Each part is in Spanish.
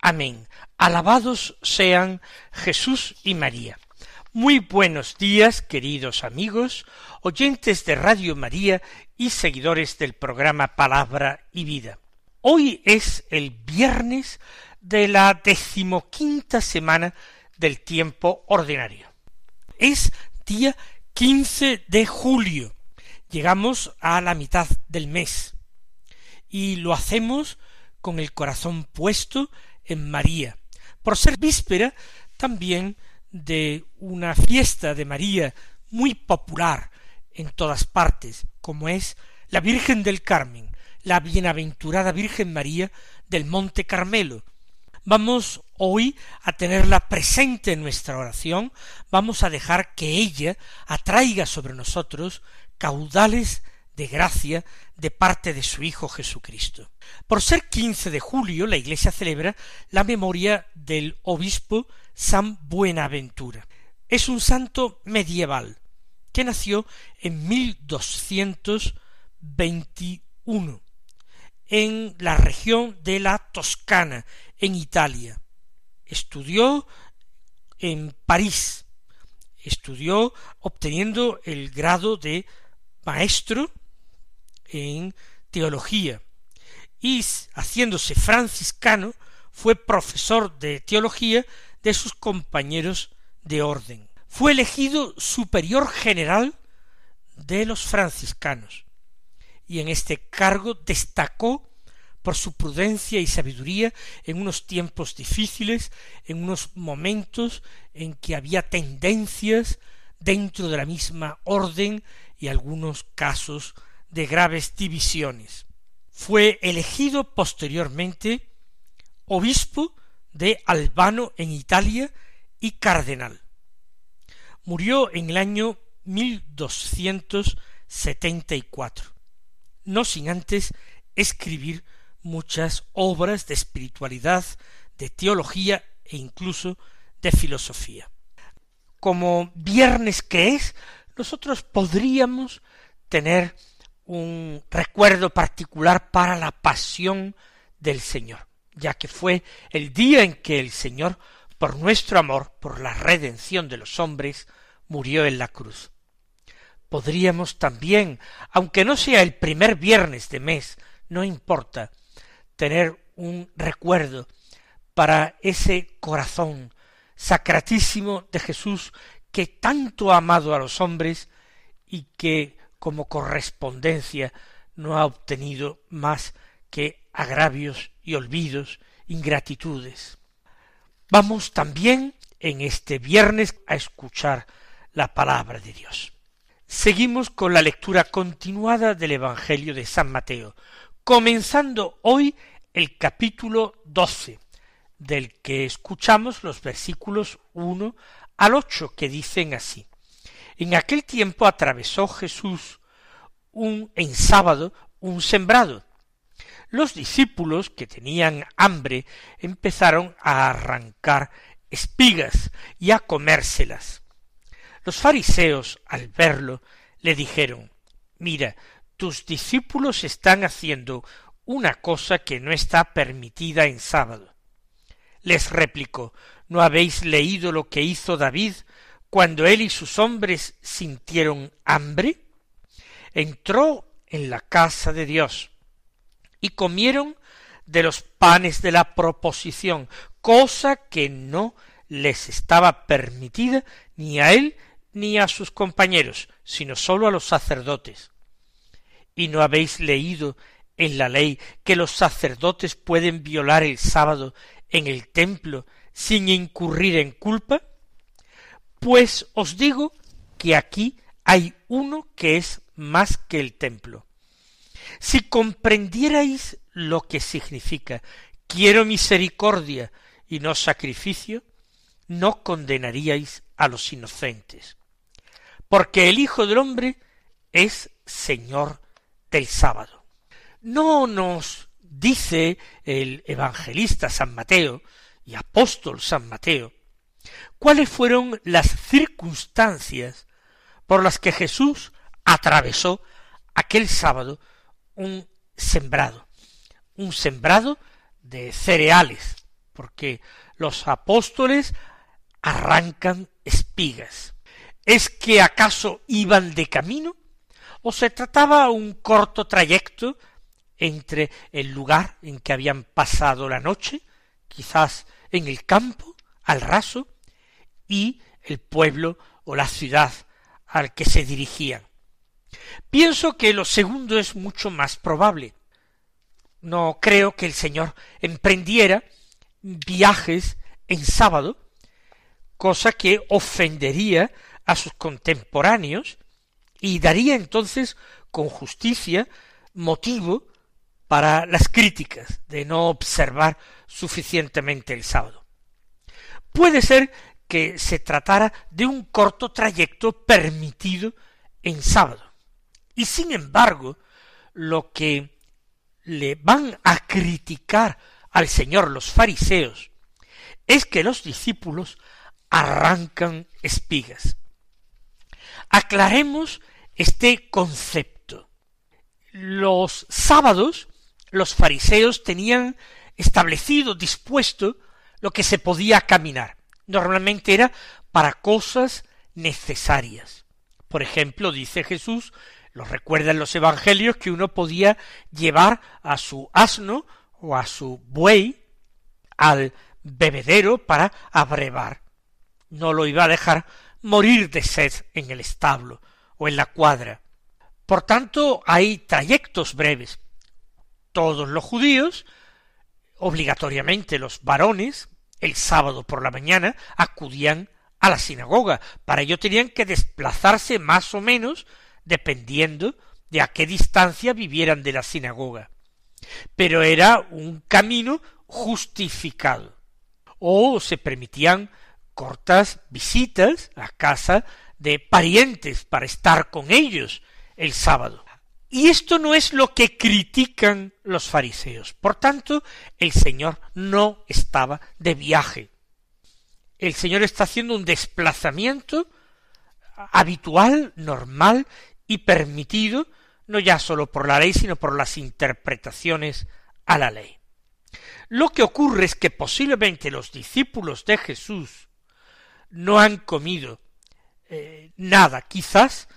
Amén. Alabados sean Jesús y María. Muy buenos días, queridos amigos, oyentes de Radio María y seguidores del programa Palabra y Vida. Hoy es el viernes de la decimoquinta semana del tiempo ordinario. Es día quince de julio Llegamos a la mitad del mes y lo hacemos con el corazón puesto en María, por ser víspera también de una fiesta de María muy popular en todas partes, como es la Virgen del Carmen, la bienaventurada Virgen María del Monte Carmelo. Vamos hoy a tenerla presente en nuestra oración, vamos a dejar que ella atraiga sobre nosotros caudales de gracia de parte de su Hijo Jesucristo. Por ser quince de julio, la Iglesia celebra la memoria del obispo San Buenaventura. Es un santo medieval que nació en 1221 en la región de la Toscana, en Italia. Estudió en París, estudió obteniendo el grado de maestro en teología y haciéndose franciscano fue profesor de teología de sus compañeros de orden. Fue elegido superior general de los franciscanos y en este cargo destacó por su prudencia y sabiduría en unos tiempos difíciles, en unos momentos en que había tendencias dentro de la misma orden y algunos casos de graves divisiones. Fue elegido posteriormente obispo de Albano en Italia y cardenal. Murió en el año 1274, no sin antes escribir muchas obras de espiritualidad, de teología e incluso de filosofía como viernes que es, nosotros podríamos tener un recuerdo particular para la pasión del Señor, ya que fue el día en que el Señor, por nuestro amor, por la redención de los hombres, murió en la cruz. Podríamos también, aunque no sea el primer viernes de mes, no importa, tener un recuerdo para ese corazón sacratísimo de Jesús que tanto ha amado a los hombres y que como correspondencia no ha obtenido más que agravios y olvidos, ingratitudes. Vamos también en este viernes a escuchar la palabra de Dios. Seguimos con la lectura continuada del Evangelio de San Mateo, comenzando hoy el capítulo doce, del que escuchamos los versículos uno al ocho que dicen así. En aquel tiempo atravesó Jesús un en sábado un sembrado. Los discípulos que tenían hambre empezaron a arrancar espigas y a comérselas. Los fariseos, al verlo, le dijeron Mira, tus discípulos están haciendo una cosa que no está permitida en sábado les replicó ¿No habéis leído lo que hizo David cuando él y sus hombres sintieron hambre? Entró en la casa de Dios y comieron de los panes de la proposición, cosa que no les estaba permitida ni a él ni a sus compañeros, sino sólo a los sacerdotes. ¿Y no habéis leído en la ley que los sacerdotes pueden violar el sábado en el templo sin incurrir en culpa? Pues os digo que aquí hay uno que es más que el templo. Si comprendierais lo que significa quiero misericordia y no sacrificio, no condenaríais a los inocentes. Porque el Hijo del Hombre es Señor del sábado. No nos dice el evangelista San Mateo y apóstol San Mateo cuáles fueron las circunstancias por las que Jesús atravesó aquel sábado un sembrado, un sembrado de cereales, porque los apóstoles arrancan espigas. ¿Es que acaso iban de camino? ¿O se trataba un corto trayecto entre el lugar en que habían pasado la noche, quizás en el campo, al raso, y el pueblo o la ciudad al que se dirigían. Pienso que lo segundo es mucho más probable. No creo que el Señor emprendiera viajes en sábado, cosa que ofendería a sus contemporáneos y daría entonces con justicia motivo para las críticas de no observar suficientemente el sábado. Puede ser que se tratara de un corto trayecto permitido en sábado. Y sin embargo, lo que le van a criticar al Señor los fariseos es que los discípulos arrancan espigas. Aclaremos este concepto. Los sábados los fariseos tenían establecido, dispuesto, lo que se podía caminar. Normalmente era para cosas necesarias. Por ejemplo, dice Jesús, lo recuerdan los evangelios, que uno podía llevar a su asno o a su buey al bebedero para abrevar. No lo iba a dejar morir de sed en el establo o en la cuadra. Por tanto, hay trayectos breves. Todos los judíos, obligatoriamente los varones, el sábado por la mañana acudían a la sinagoga. Para ello tenían que desplazarse más o menos dependiendo de a qué distancia vivieran de la sinagoga. Pero era un camino justificado. O se permitían cortas visitas a casa de parientes para estar con ellos el sábado. Y esto no es lo que critican los fariseos. Por tanto, el Señor no estaba de viaje. El Señor está haciendo un desplazamiento habitual, normal y permitido, no ya sólo por la ley, sino por las interpretaciones a la ley. Lo que ocurre es que posiblemente los discípulos de Jesús no han comido eh, nada, quizás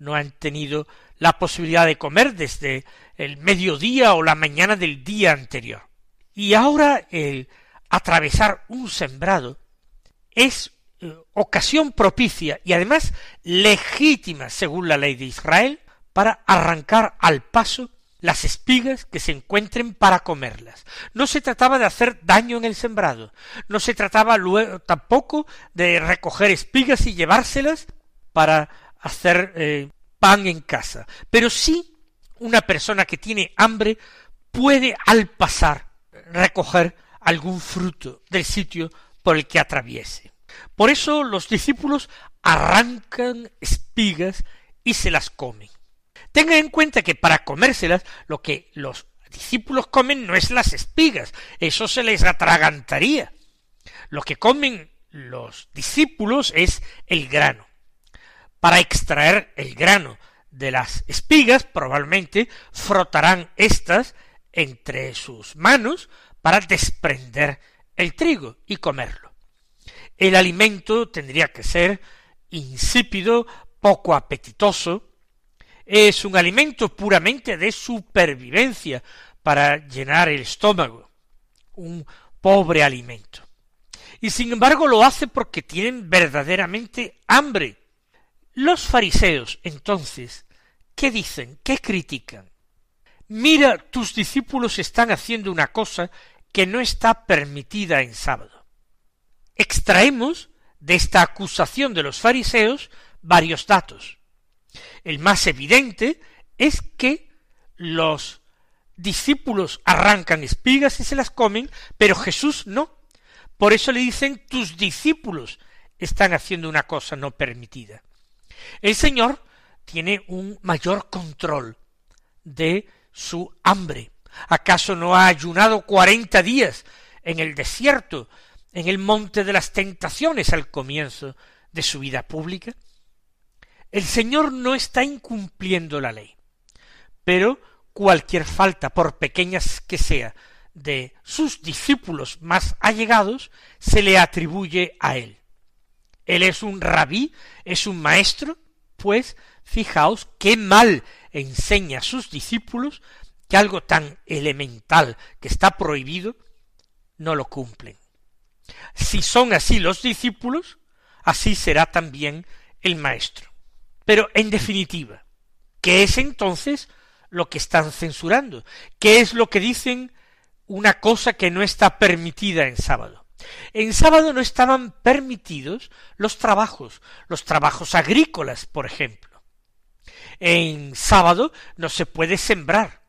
no han tenido la posibilidad de comer desde el mediodía o la mañana del día anterior. Y ahora el atravesar un sembrado es eh, ocasión propicia y además legítima según la ley de Israel para arrancar al paso las espigas que se encuentren para comerlas. No se trataba de hacer daño en el sembrado, no se trataba luego tampoco de recoger espigas y llevárselas para hacer eh, pan en casa, pero sí una persona que tiene hambre puede al pasar recoger algún fruto del sitio por el que atraviese. Por eso los discípulos arrancan espigas y se las comen. Tengan en cuenta que para comérselas lo que los discípulos comen no es las espigas, eso se les atragantaría. Lo que comen los discípulos es el grano para extraer el grano de las espigas, probablemente frotarán éstas entre sus manos para desprender el trigo y comerlo. El alimento tendría que ser insípido, poco apetitoso, es un alimento puramente de supervivencia para llenar el estómago, un pobre alimento. Y sin embargo lo hace porque tienen verdaderamente hambre, los fariseos, entonces, ¿qué dicen? ¿Qué critican? Mira, tus discípulos están haciendo una cosa que no está permitida en sábado. Extraemos de esta acusación de los fariseos varios datos. El más evidente es que los discípulos arrancan espigas y se las comen, pero Jesús no, Por eso le dicen tus discípulos están haciendo una cosa no permitida. El Señor tiene un mayor control de su hambre. ¿Acaso no ha ayunado cuarenta días en el desierto, en el monte de las tentaciones al comienzo de su vida pública? El Señor no está incumpliendo la ley, pero cualquier falta, por pequeñas que sea, de sus discípulos más allegados, se le atribuye a él. Él es un rabí, es un maestro, pues fijaos qué mal enseña a sus discípulos que algo tan elemental que está prohibido no lo cumplen. Si son así los discípulos, así será también el maestro. Pero en definitiva, ¿qué es entonces lo que están censurando? ¿Qué es lo que dicen una cosa que no está permitida en sábado? En sábado no estaban permitidos los trabajos, los trabajos agrícolas, por ejemplo. En sábado no se puede sembrar.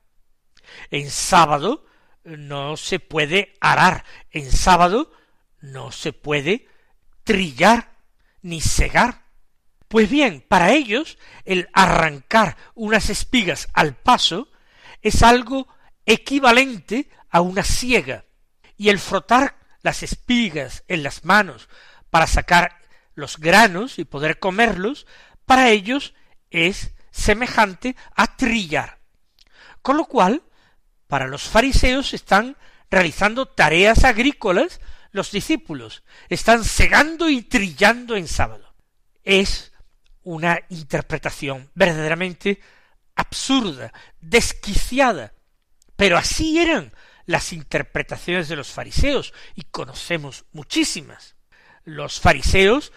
En sábado no se puede arar. En sábado no se puede trillar ni segar. Pues bien, para ellos el arrancar unas espigas al paso es algo equivalente a una siega, y el frotar las espigas en las manos para sacar los granos y poder comerlos, para ellos es semejante a trillar. Con lo cual, para los fariseos están realizando tareas agrícolas los discípulos, están segando y trillando en sábado. Es una interpretación verdaderamente absurda, desquiciada. Pero así eran las interpretaciones de los fariseos, y conocemos muchísimas. Los fariseos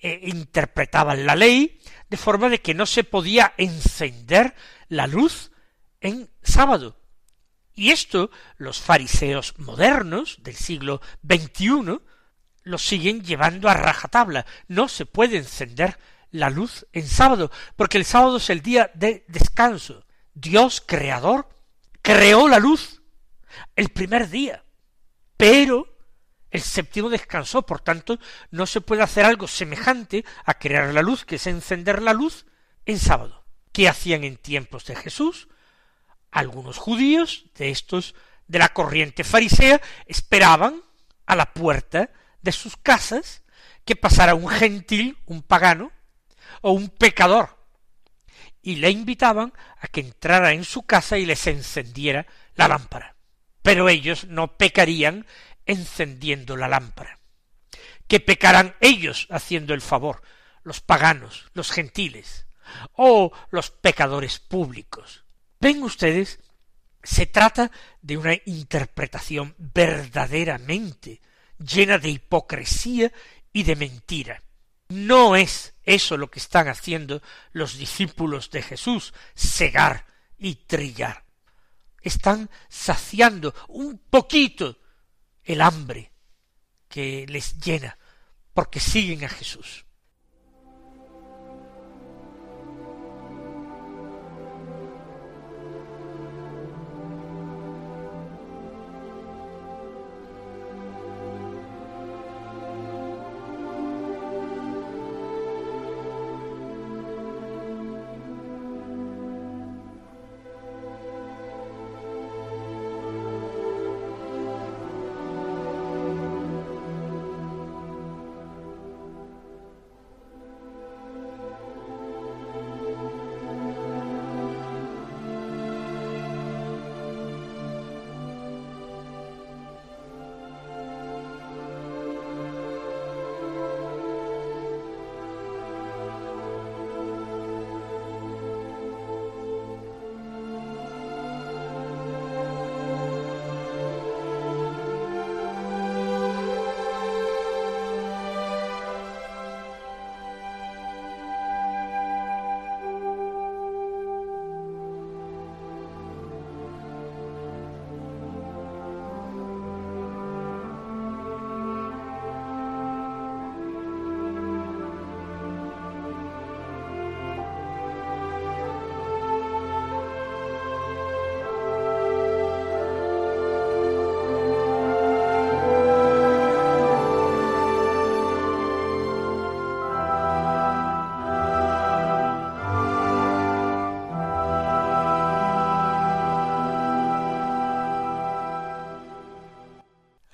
eh, interpretaban la ley de forma de que no se podía encender la luz en sábado. Y esto los fariseos modernos del siglo XXI lo siguen llevando a rajatabla. No se puede encender la luz en sábado, porque el sábado es el día de descanso. Dios, creador, creó la luz el primer día, pero el séptimo descansó, por tanto, no se puede hacer algo semejante a crear la luz, que es encender la luz, en sábado. ¿Qué hacían en tiempos de Jesús? Algunos judíos de estos de la corriente farisea esperaban a la puerta de sus casas que pasara un gentil, un pagano, o un pecador, y le invitaban a que entrara en su casa y les encendiera la lámpara. Pero ellos no pecarían encendiendo la lámpara. Que pecarán ellos haciendo el favor, los paganos, los gentiles, o los pecadores públicos. Ven ustedes, se trata de una interpretación verdaderamente llena de hipocresía y de mentira. No es eso lo que están haciendo los discípulos de Jesús, cegar y trillar. Están saciando un poquito el hambre que les llena, porque siguen a Jesús.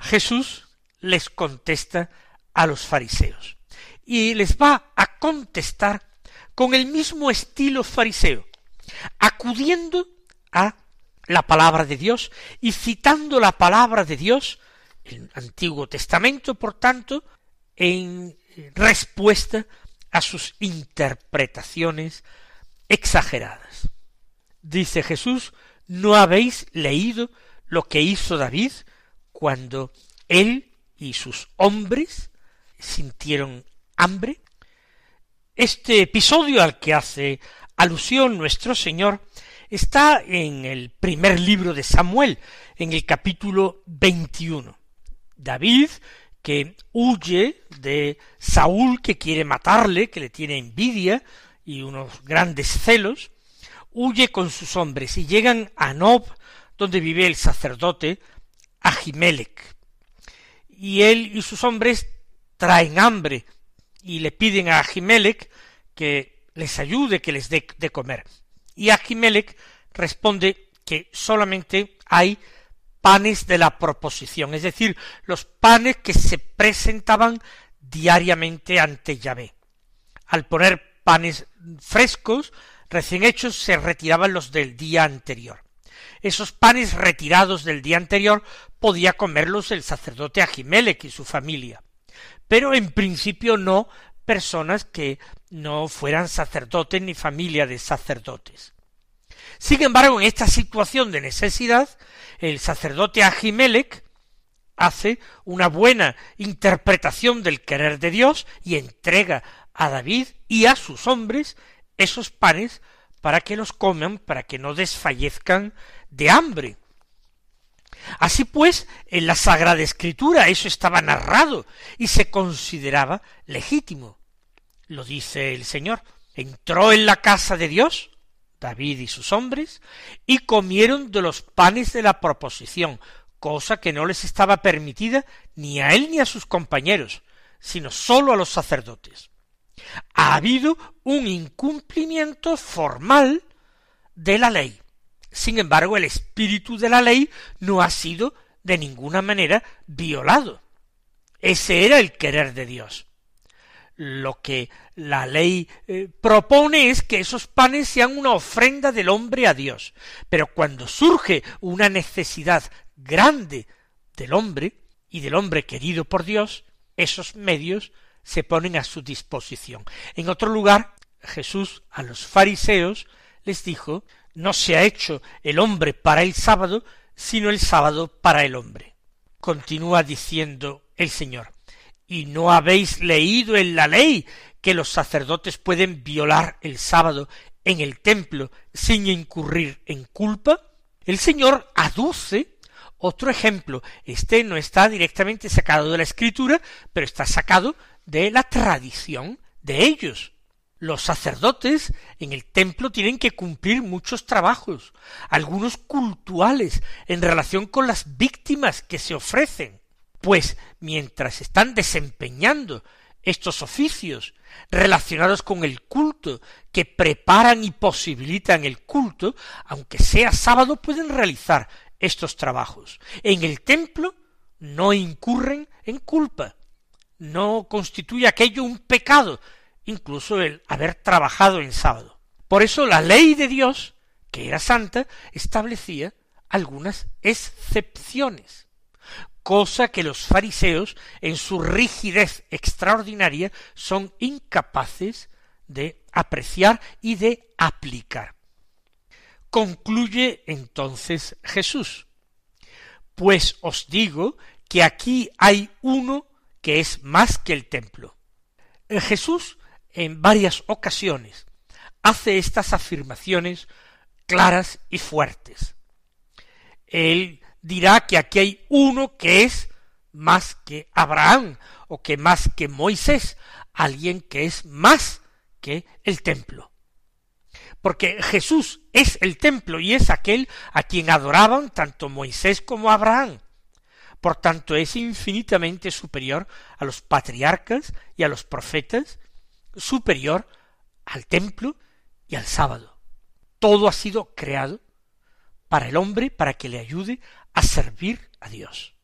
Jesús les contesta a los fariseos y les va a contestar con el mismo estilo fariseo, acudiendo a la palabra de Dios y citando la palabra de Dios, el Antiguo Testamento, por tanto, en respuesta a sus interpretaciones exageradas. Dice Jesús, ¿no habéis leído lo que hizo David cuando él y sus hombres sintieron hambre? Este episodio al que hace alusión nuestro Señor está en el primer libro de Samuel, en el capítulo 21. David, que huye de Saúl, que quiere matarle, que le tiene envidia y unos grandes celos, huye con sus hombres y llegan a Nob, donde vive el sacerdote Ahimelech. Y él y sus hombres traen hambre y le piden a Ahimelech que les ayude, que les dé de comer. Y Ahimelech responde que solamente hay panes de la proposición, es decir, los panes que se presentaban diariamente ante Yahvé. Al poner panes frescos, recién hechos, se retiraban los del día anterior. Esos panes retirados del día anterior podía comerlos el sacerdote Ahimelech y su familia, pero en principio no personas que no fueran sacerdotes ni familia de sacerdotes. Sin embargo, en esta situación de necesidad, el sacerdote Ahimelech hace una buena interpretación del querer de Dios y entrega a David y a sus hombres esos panes para que los coman, para que no desfallezcan de hambre. Así pues, en la Sagrada Escritura eso estaba narrado y se consideraba legítimo. Lo dice el Señor. Entró en la casa de Dios David y sus hombres, y comieron de los panes de la proposición, cosa que no les estaba permitida ni a él ni a sus compañeros, sino sólo a los sacerdotes. Ha habido un incumplimiento formal de la ley. Sin embargo, el espíritu de la ley no ha sido de ninguna manera violado. Ese era el querer de Dios lo que la ley eh, propone es que esos panes sean una ofrenda del hombre a Dios. Pero cuando surge una necesidad grande del hombre y del hombre querido por Dios, esos medios se ponen a su disposición. En otro lugar, Jesús a los fariseos les dijo, no se ha hecho el hombre para el sábado, sino el sábado para el hombre. Continúa diciendo el Señor, ¿Y no habéis leído en la ley que los sacerdotes pueden violar el sábado en el templo sin incurrir en culpa? El Señor aduce otro ejemplo. Este no está directamente sacado de la escritura, pero está sacado de la tradición de ellos. Los sacerdotes en el templo tienen que cumplir muchos trabajos, algunos cultuales, en relación con las víctimas que se ofrecen. Pues mientras están desempeñando estos oficios relacionados con el culto, que preparan y posibilitan el culto, aunque sea sábado, pueden realizar estos trabajos. En el templo no incurren en culpa, no constituye aquello un pecado, incluso el haber trabajado en sábado. Por eso la ley de Dios, que era santa, establecía algunas excepciones cosa que los fariseos, en su rigidez extraordinaria, son incapaces de apreciar y de aplicar. Concluye entonces Jesús, pues os digo que aquí hay uno que es más que el templo. Jesús en varias ocasiones hace estas afirmaciones claras y fuertes. Él dirá que aquí hay uno que es más que Abraham o que más que Moisés, alguien que es más que el templo. Porque Jesús es el templo y es aquel a quien adoraban tanto Moisés como Abraham. Por tanto, es infinitamente superior a los patriarcas y a los profetas, superior al templo y al sábado. Todo ha sido creado para el hombre, para que le ayude a servir a Dios.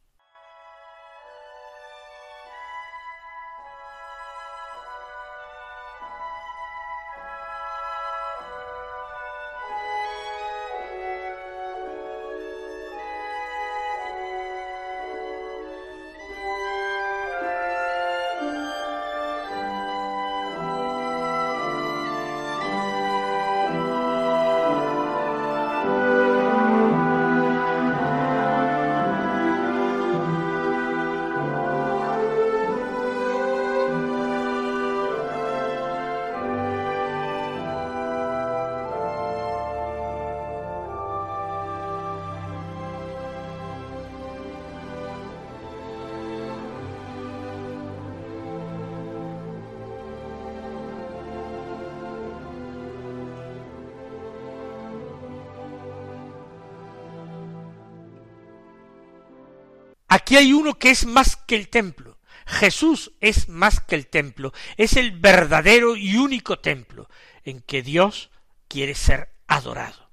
Aquí hay uno que es más que el templo. Jesús es más que el templo, es el verdadero y único templo en que Dios quiere ser adorado.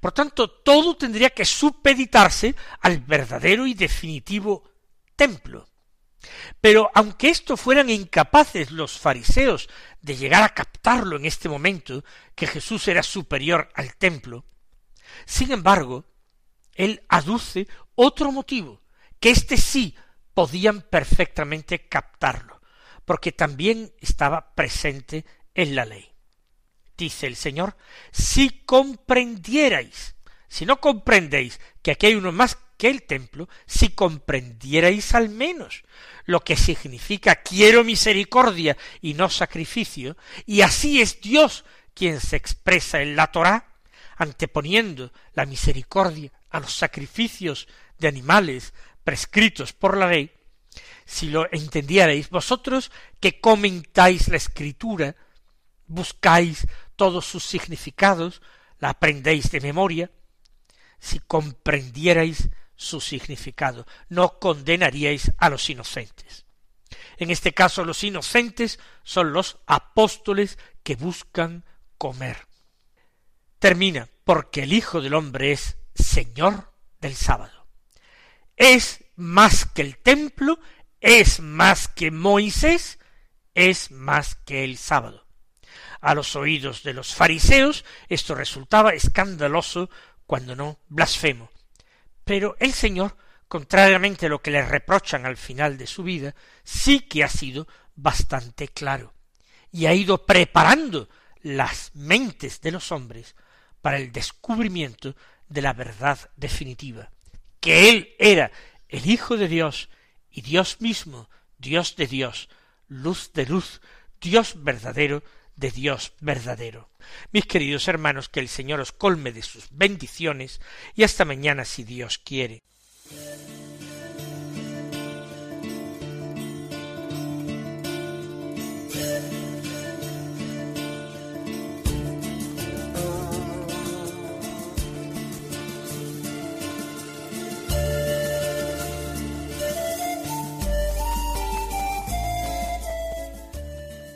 Por tanto, todo tendría que supeditarse al verdadero y definitivo templo. Pero aunque esto fueran incapaces los fariseos de llegar a captarlo en este momento, que Jesús era superior al templo, sin embargo, él aduce otro motivo, que éste sí podían perfectamente captarlo, porque también estaba presente en la ley. Dice el Señor, si comprendierais, si no comprendéis que aquí hay uno más que el templo, si comprendierais al menos lo que significa quiero misericordia y no sacrificio, y así es Dios quien se expresa en la Torá, anteponiendo la misericordia a los sacrificios de animales prescritos por la ley, si lo entendierais vosotros que comentáis la escritura, buscáis todos sus significados, la aprendéis de memoria, si comprendierais su significado, no condenaríais a los inocentes. En este caso los inocentes son los apóstoles que buscan comer. Termina porque el Hijo del Hombre es Señor del sábado. Es más que el templo, es más que Moisés, es más que el sábado. A los oídos de los fariseos esto resultaba escandaloso, cuando no blasfemo. Pero el Señor, contrariamente a lo que le reprochan al final de su vida, sí que ha sido bastante claro, y ha ido preparando las mentes de los hombres para el descubrimiento de la verdad definitiva, que Él era el Hijo de Dios y Dios mismo, Dios de Dios, luz de luz, Dios verdadero de Dios verdadero. Mis queridos hermanos, que el Señor os colme de sus bendiciones y hasta mañana si Dios quiere.